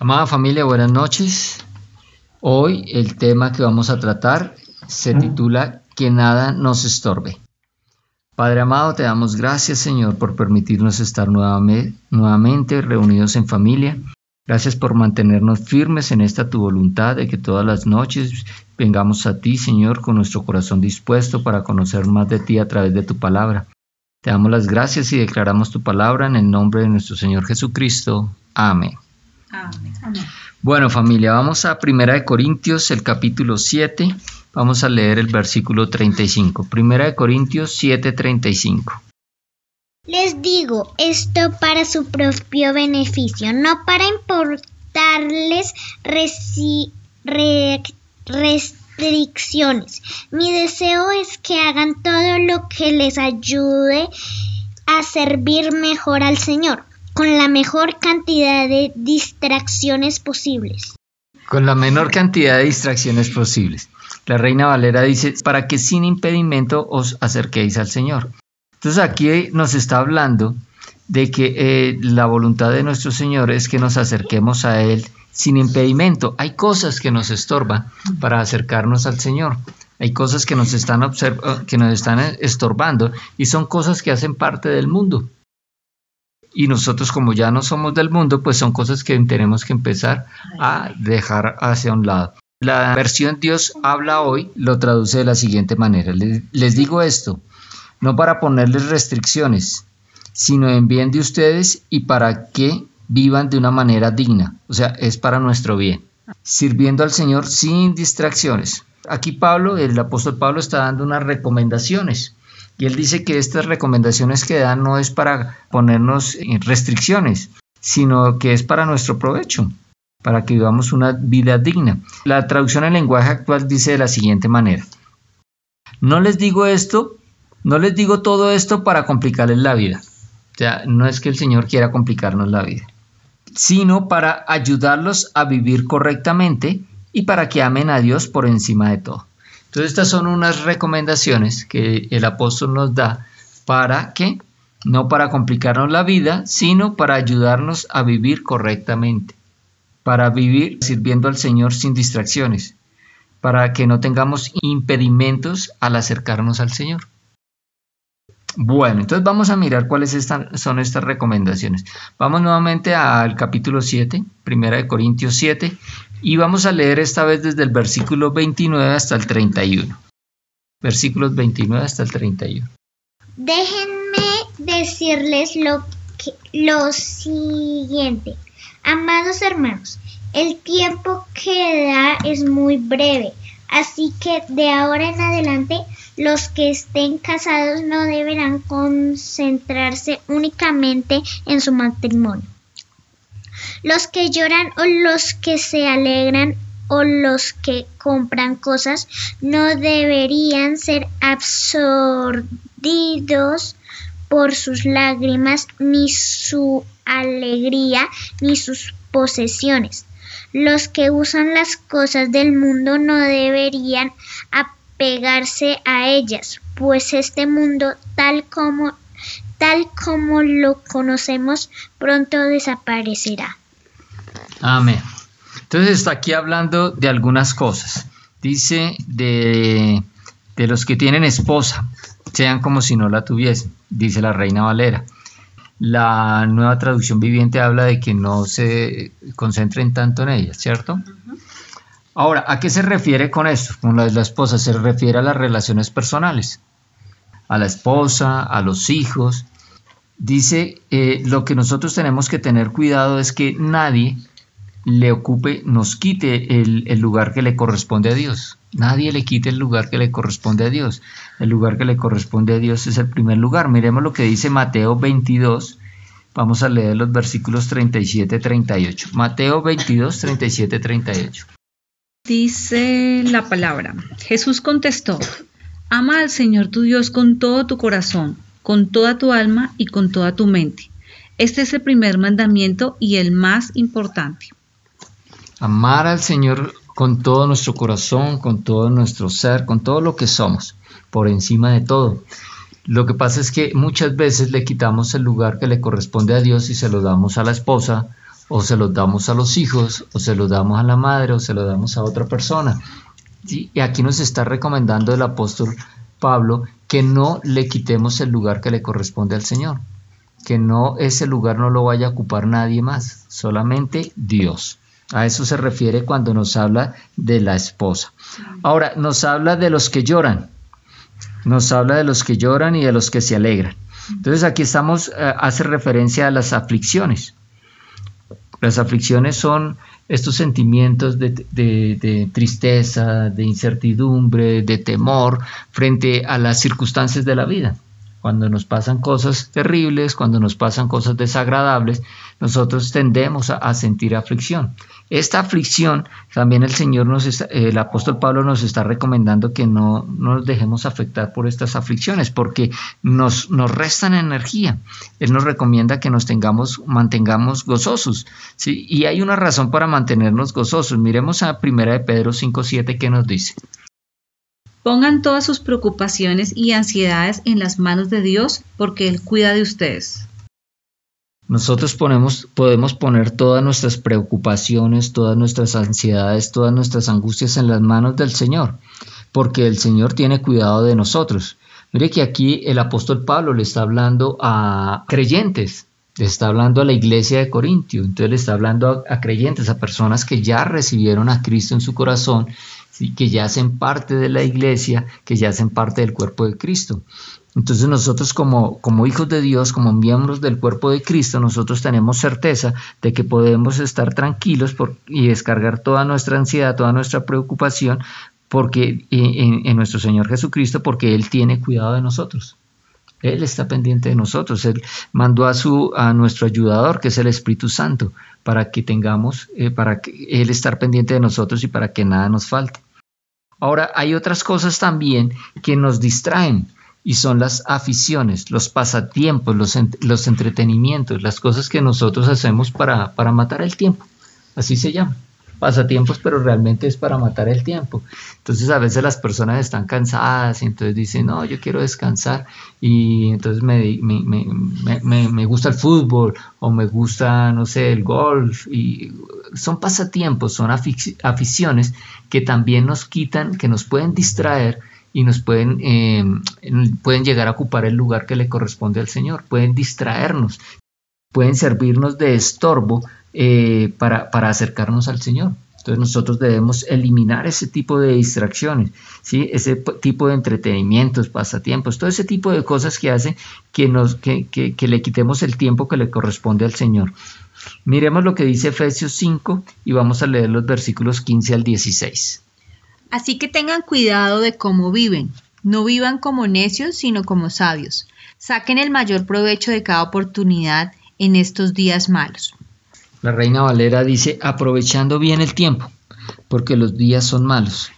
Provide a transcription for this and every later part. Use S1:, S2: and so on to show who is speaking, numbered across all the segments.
S1: Amada familia, buenas noches. Hoy el tema que vamos a tratar se titula Que nada nos estorbe. Padre amado, te damos gracias Señor por permitirnos estar nuevamente reunidos en familia. Gracias por mantenernos firmes en esta tu voluntad de que todas las noches vengamos a ti Señor con nuestro corazón dispuesto para conocer más de ti a través de tu palabra. Te damos las gracias y declaramos tu palabra en el nombre de nuestro Señor Jesucristo. Amén. Bueno familia, vamos a Primera de Corintios, el capítulo 7. Vamos a leer el versículo 35. Primera de Corintios 7:35.
S2: Les digo esto para su propio beneficio, no para importarles restricciones. Mi deseo es que hagan todo lo que les ayude a servir mejor al Señor con la mejor cantidad de distracciones posibles.
S1: Con la menor cantidad de distracciones posibles. La Reina Valera dice, para que sin impedimento os acerquéis al Señor. Entonces aquí nos está hablando de que eh, la voluntad de nuestro Señor es que nos acerquemos a Él sin impedimento. Hay cosas que nos estorban para acercarnos al Señor. Hay cosas que nos están, que nos están estorbando y son cosas que hacen parte del mundo y nosotros como ya no somos del mundo, pues son cosas que tenemos que empezar a dejar hacia un lado. La versión Dios habla hoy lo traduce de la siguiente manera. Les, digo esto, no para ponerles restricciones, sino en bien de ustedes y para que vivan de una manera digna. O sea, es para nuestro bien. Sirviendo al Señor sin distracciones. Aquí Pablo, el apóstol Pablo está dando unas recomendaciones y él dice que estas recomendaciones que dan no es para ponernos restricciones, sino que es para nuestro provecho, para que vivamos una vida digna. La traducción en lenguaje actual dice de la siguiente manera. No les digo esto, no les digo todo esto para complicarles la vida. O sea, no es que el Señor quiera complicarnos la vida, sino para ayudarlos a vivir correctamente y para que amen a Dios por encima de todo. Entonces estas son unas recomendaciones que el apóstol nos da para que, no para complicarnos la vida, sino para ayudarnos a vivir correctamente, para vivir sirviendo al Señor sin distracciones, para que no tengamos impedimentos al acercarnos al Señor. Bueno, entonces vamos a mirar cuáles son estas recomendaciones. Vamos nuevamente al capítulo 7, primera de Corintios 7, y vamos a leer esta vez desde el versículo 29 hasta el 31. Versículos 29 hasta el 31.
S2: Déjenme decirles lo, lo siguiente. Amados hermanos, el tiempo que da es muy breve, así que de ahora en adelante los que estén casados no deberán concentrarse únicamente en su matrimonio. Los que lloran o los que se alegran o los que compran cosas no deberían ser absorbidos por sus lágrimas, ni su alegría, ni sus posesiones. Los que usan las cosas del mundo no deberían pegarse a ellas, pues este mundo tal como tal como lo conocemos pronto desaparecerá.
S1: Amén. Entonces está aquí hablando de algunas cosas. Dice de, de los que tienen esposa, sean como si no la tuviesen, dice la Reina Valera. La nueva traducción viviente habla de que no se concentren tanto en ella, ¿cierto? Ahora, ¿a qué se refiere con esto? Con la la esposa, se refiere a las relaciones personales, a la esposa, a los hijos. Dice, eh, lo que nosotros tenemos que tener cuidado es que nadie le ocupe, nos quite el, el, lugar que le corresponde a Dios. Nadie le quite el lugar que le corresponde a Dios. El lugar que le corresponde a Dios es el primer lugar. Miremos lo que dice Mateo 22. Vamos a leer los versículos 37-38. Mateo 22, 37-38.
S3: Dice la palabra. Jesús contestó, ama al Señor tu Dios con todo tu corazón, con toda tu alma y con toda tu mente. Este es el primer mandamiento y el más importante.
S1: Amar al Señor con todo nuestro corazón, con todo nuestro ser, con todo lo que somos, por encima de todo. Lo que pasa es que muchas veces le quitamos el lugar que le corresponde a Dios y se lo damos a la esposa o se los damos a los hijos, o se los damos a la madre, o se los damos a otra persona. Y aquí nos está recomendando el apóstol Pablo que no le quitemos el lugar que le corresponde al Señor, que no ese lugar no lo vaya a ocupar nadie más, solamente Dios. A eso se refiere cuando nos habla de la esposa. Ahora, nos habla de los que lloran, nos habla de los que lloran y de los que se alegran. Entonces aquí estamos, eh, hace referencia a las aflicciones. Las aflicciones son estos sentimientos de, tristeza, de incertidumbre, de temor frente a las circunstancias de la vida. Cuando nos pasan cosas terribles, cuando nos pasan cosas desagradables, nosotros tendemos a sentir aflicción. Esta aflicción, también el Señor nos el apóstol Pablo nos está recomendando que no, nos dejemos afectar por estas aflicciones, porque nos, nos restan energía. Él nos recomienda que nos tengamos, mantengamos gozosos. Y hay una razón para mantenernos gozosos. Miremos a 1 de Pedro 5.7 que nos dice.
S3: Pongan todas sus preocupaciones y ansiedades en las manos de Dios, porque Él cuida de ustedes.
S1: Nosotros podemos poner todas nuestras preocupaciones, todas nuestras ansiedades, todas nuestras angustias en las manos del Señor, porque el Señor tiene cuidado de nosotros. Mire que aquí el apóstol Pablo le está hablando a creyentes, le está hablando a la iglesia de Corintio, entonces le está hablando a, creyentes, a personas que ya recibieron a Cristo en su corazón, que ya hacen parte de la iglesia, que ya hacen parte del cuerpo de Cristo. Entonces nosotros como, como hijos de Dios, como miembros del cuerpo de Cristo, nosotros tenemos certeza de que podemos estar tranquilos y descargar toda nuestra ansiedad, toda nuestra preocupación porque en, nuestro Señor Jesucristo, porque Él tiene cuidado de nosotros. Él está pendiente de nosotros. Él mandó a, su, a nuestro ayudador, que es el Espíritu Santo, para que tengamos, eh, para que Él estar pendiente de nosotros y para que nada nos falte. Ahora, hay otras cosas también que nos distraen y son las aficiones, los pasatiempos, los, los entretenimientos, las cosas que nosotros hacemos para, para matar el tiempo. Así se llama pasatiempos, pero realmente es para matar el tiempo. Entonces a veces las personas están cansadas y entonces dicen, no, yo quiero descansar y entonces me, me, me, gusta el fútbol o me gusta, no sé, el golf. Y son pasatiempos, son aficiones que también nos quitan, que nos pueden distraer y nos pueden, em, pueden llegar a ocupar el lugar que le corresponde al Señor, pueden distraernos, pueden servirnos de estorbo eh, para, acercarnos al Señor. Entonces nosotros debemos eliminar ese tipo de distracciones, ese tipo de entretenimientos, pasatiempos, todo ese tipo de cosas que hacen que, nos, que le quitemos el tiempo que le corresponde al Señor. Miremos lo que dice Efesios 5 y vamos a leer los versículos 15 al 16.
S3: Así que tengan cuidado de cómo viven. No vivan como necios, sino como sabios. Saquen el mayor provecho de cada oportunidad en estos días malos.
S1: La reina Valera dice, aprovechando bien el tiempo, porque los días son malos.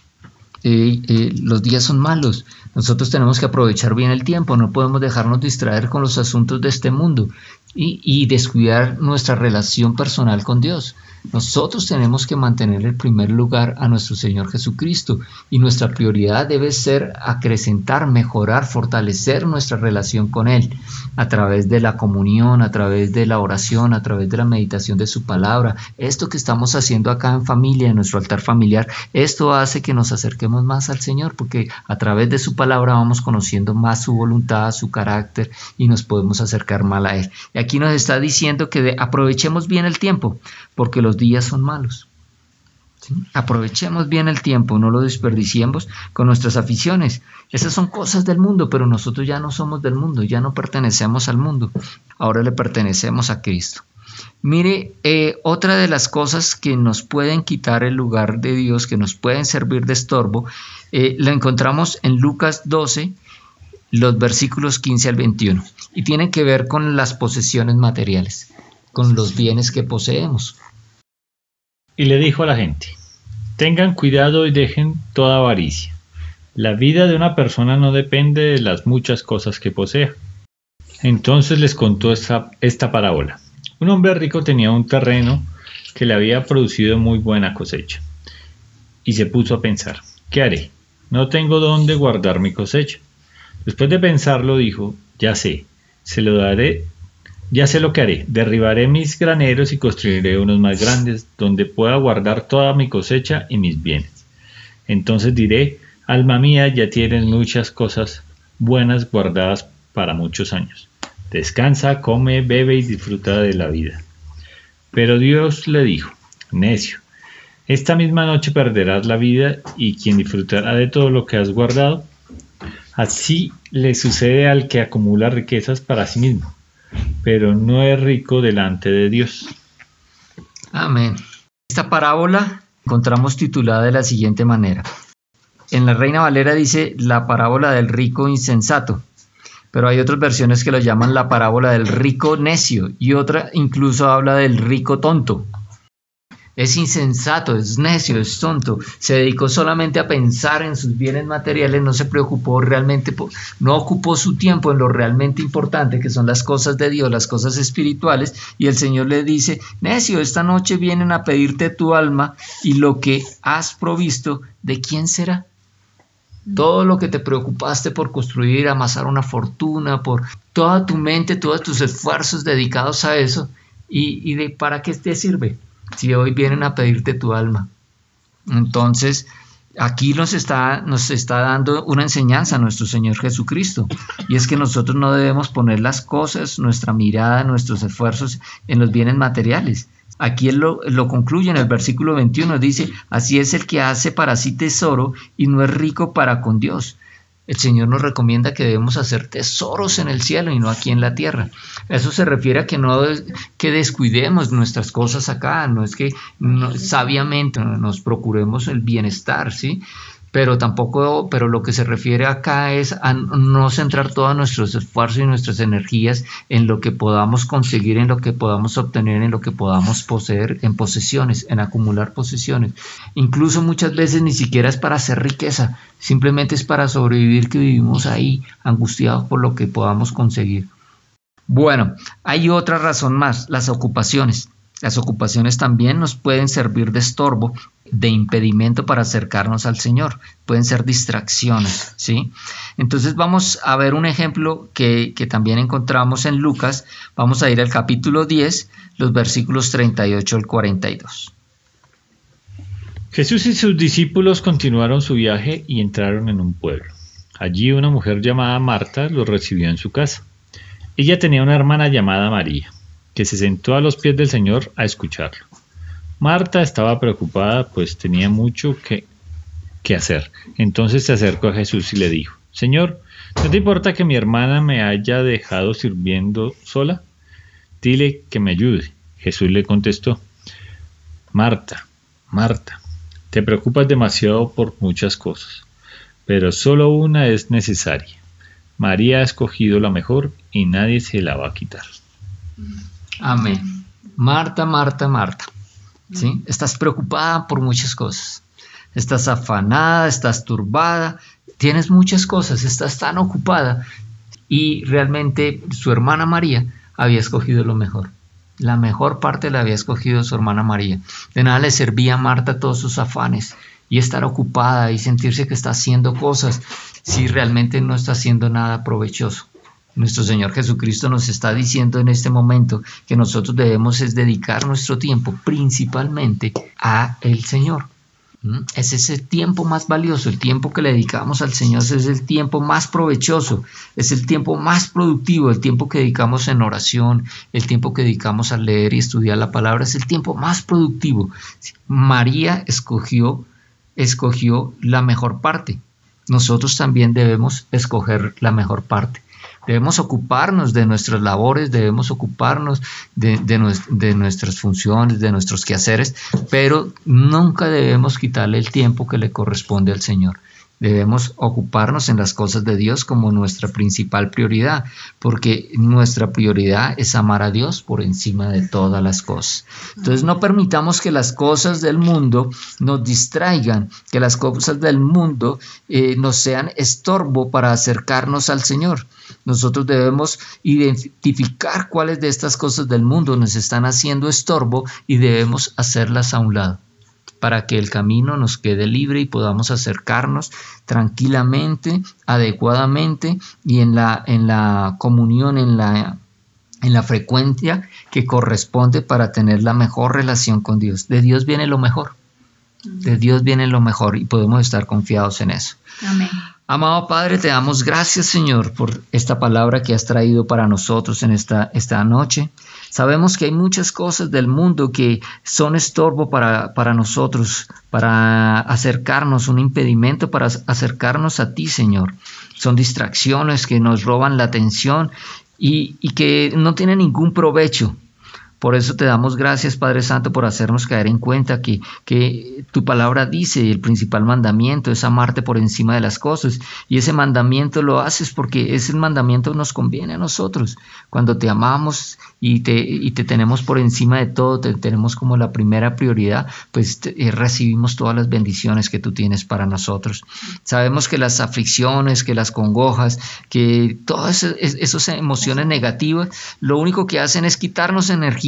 S1: Eh, los días son malos. Nosotros tenemos que aprovechar bien el tiempo, no podemos dejarnos distraer con los asuntos de este mundo y descuidar nuestra relación personal con Dios. Nosotros tenemos que mantener el primer lugar a nuestro Señor Jesucristo y nuestra prioridad debe ser acrecentar, mejorar, fortalecer nuestra relación con Él a través de la comunión, a través de la oración, a través de la meditación de su palabra. Esto que estamos haciendo acá en familia, en nuestro altar familiar, esto hace que nos acerquemos más al Señor porque a través de su palabra vamos conociendo más su voluntad, su carácter y nos podemos acercar más a Él. Y aquí nos está diciendo que aprovechemos bien el tiempo porque los días son malos. Aprovechemos bien el tiempo, no lo desperdiciemos con nuestras aficiones. Esas son cosas del mundo, pero nosotros ya no somos del mundo, ya no pertenecemos al mundo, ahora le pertenecemos a Cristo. Mire, eh, otra de las cosas que nos pueden quitar el lugar de Dios, que nos pueden servir de estorbo, eh, la encontramos en Lucas 12, los versículos 15 al 21, y tienen que ver con las posesiones materiales, con los bienes que poseemos
S4: y le dijo a la gente, tengan cuidado y dejen toda avaricia. La vida de una persona no depende de las muchas cosas que posea. Entonces les contó esta, esta parábola. Un hombre rico tenía un terreno que le había producido muy buena cosecha. Y se puso a pensar, ¿qué haré? No tengo dónde guardar mi cosecha. Después de pensarlo dijo, ya sé, se lo daré Ya sé lo que haré, derribaré mis graneros y construiré unos más grandes, donde pueda guardar toda mi cosecha y mis bienes. Entonces diré, alma mía, ya tienes muchas cosas buenas guardadas para muchos años. Descansa, come, bebe y disfruta de la vida. Pero Dios le dijo, necio, esta misma noche perderás la vida y quien disfrutará de todo lo que has guardado. Así le sucede al que acumula riquezas para sí mismo pero no es rico delante de Dios.
S1: Amén. Esta parábola encontramos titulada de la siguiente manera. En la Reina Valera dice la parábola del rico insensato, pero hay otras versiones que lo llaman la parábola del rico necio y otra incluso habla del rico tonto es insensato, es necio, es tonto, se dedicó solamente a pensar en sus bienes materiales, no se preocupó realmente, no ocupó su tiempo en lo realmente importante, que son las cosas de Dios, las cosas espirituales, y el Señor le dice, necio, esta noche vienen a pedirte tu alma y lo que has provisto, ¿de quién será? Todo lo que te preocupaste por construir, amasar una fortuna, por toda tu mente, todos tus esfuerzos dedicados a eso, ¿y, y de para qué te sirve? Si hoy vienen a pedirte tu alma. Entonces, aquí nos está, nos está dando una enseñanza nuestro Señor Jesucristo, y es que nosotros no debemos poner las cosas, nuestra mirada, nuestros esfuerzos en los bienes materiales. Aquí él lo, lo concluye en el versículo 21, dice, así es el que hace para sí tesoro y no es rico para con Dios. El Señor nos recomienda que debemos hacer tesoros en el cielo y no aquí en la tierra. Eso se refiere a que no que descuidemos nuestras cosas acá, no es que sabiamente nos procuremos el bienestar, ¿sí? Pero tampoco, pero lo que se refiere acá es a no centrar todos nuestros esfuerzos y nuestras energías en lo que podamos conseguir, en lo que podamos obtener, en lo que podamos poseer, en posesiones, en acumular posesiones. Incluso muchas veces ni siquiera es para hacer riqueza, simplemente es para sobrevivir que vivimos ahí angustiados por lo que podamos conseguir. Bueno, hay otra razón más, las ocupaciones. Las ocupaciones también nos pueden servir de estorbo, de impedimento para acercarnos al Señor. Pueden ser distracciones, ¿sí? Entonces vamos a ver un ejemplo que, que también encontramos en Lucas. Vamos a ir al capítulo 10, los versículos 38 al 42.
S4: Jesús y sus discípulos continuaron su viaje y entraron en un pueblo. Allí una mujer llamada Marta los recibió en su casa. Ella tenía una hermana llamada María que se sentó a los pies del Señor a escucharlo. Marta estaba preocupada, pues tenía mucho que, hacer. Entonces se acercó a Jesús y le dijo, Señor, ¿no te importa que mi hermana me haya dejado sirviendo sola? Dile que me ayude. Jesús le contestó, Marta, Marta, te preocupas demasiado por muchas cosas, pero solo una es necesaria. María ha escogido la mejor y nadie se la va a quitar.
S1: Amén. Marta, Marta, Marta. ¿sí? Estás preocupada por muchas cosas. Estás afanada, estás turbada, tienes muchas cosas, estás tan ocupada. Y realmente su hermana María había escogido lo mejor. La mejor parte la había escogido su hermana María. De nada le servía a Marta todos sus afanes y estar ocupada y sentirse que está haciendo cosas si realmente no está haciendo nada provechoso. Nuestro Señor Jesucristo nos está diciendo en este momento que nosotros debemos es dedicar nuestro tiempo principalmente a el Señor. ¿Mm? Es ese tiempo más valioso, el tiempo que le dedicamos al Señor es el tiempo más provechoso, es el tiempo más productivo, el tiempo que dedicamos en oración, el tiempo que dedicamos a leer y estudiar la palabra, es el tiempo más productivo. María escogió, escogió la mejor parte. Nosotros también debemos escoger la mejor parte. Debemos ocuparnos de nuestras labores, debemos ocuparnos de, nuestras funciones, de nuestros quehaceres, pero nunca debemos quitarle el tiempo que le corresponde al Señor. Debemos ocuparnos en las cosas de Dios como nuestra principal prioridad, porque nuestra prioridad es amar a Dios por encima de todas las cosas. Entonces no permitamos que las cosas del mundo nos distraigan, que las cosas del mundo eh, nos sean estorbo para acercarnos al Señor. Nosotros debemos identificar cuáles de estas cosas del mundo nos están haciendo estorbo y debemos hacerlas a un lado para que el camino nos quede libre y podamos acercarnos tranquilamente, adecuadamente y en la, en la comunión, en la, en la frecuencia que corresponde para tener la mejor relación con Dios. De Dios viene lo mejor. De Dios viene lo mejor y podemos estar confiados en eso.
S3: Amén.
S1: Amado Padre, te damos gracias, Señor, por esta palabra que has traído para nosotros en esta, esta noche. Sabemos que hay muchas cosas del mundo que son estorbo para, para nosotros, para acercarnos, un impedimento para acercarnos a ti, Señor. Son distracciones que nos roban la atención y, y que no tienen ningún provecho. Por eso te damos gracias, Padre Santo, por hacernos caer en cuenta que, que, tu palabra dice, el principal mandamiento es amarte por encima de las cosas. Y ese mandamiento lo haces porque ese mandamiento nos conviene a nosotros. Cuando te amamos y te, y te tenemos por encima de todo, te tenemos como la primera prioridad, pues eh, recibimos todas las bendiciones que tú tienes para nosotros. Sabemos que las aflicciones, que las congojas, que todas esas emociones negativas, lo único que hacen es quitarnos energía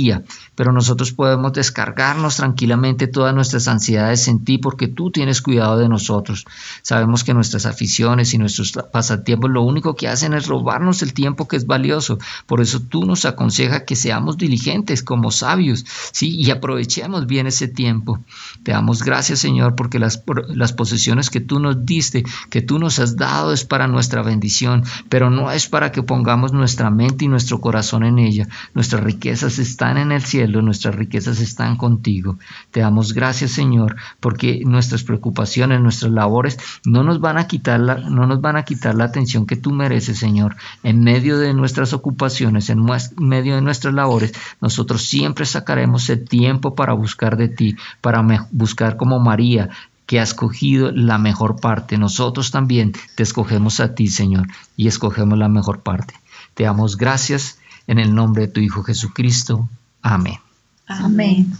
S1: pero nosotros podemos descargarnos tranquilamente todas nuestras ansiedades en ti porque tú tienes cuidado de nosotros. Sabemos que nuestras aficiones y nuestros pasatiempos lo único que hacen es robarnos el tiempo que es valioso. Por eso tú nos aconsejas que seamos diligentes como sabios, ¿sí? Y aprovechemos bien ese tiempo. Te damos gracias, Señor, porque las, las posesiones que tú nos diste, que tú nos has dado es para nuestra bendición, pero no es para que pongamos nuestra mente y nuestro corazón en ella. Nuestras riquezas están en el cielo, nuestras riquezas están contigo. Te damos gracias, Señor, porque nuestras preocupaciones, nuestras labores no nos van a quitar la, no nos van a quitar la atención que tú mereces, Señor. En medio de nuestras ocupaciones, en medio de nuestras labores, nosotros siempre sacaremos el tiempo para buscar de ti, para buscar como María, que ha escogido la mejor parte. Nosotros también te escogemos a ti, Señor, y escogemos la mejor parte. Te damos gracias en el nombre de tu Hijo Jesucristo. Amén.
S3: Amén.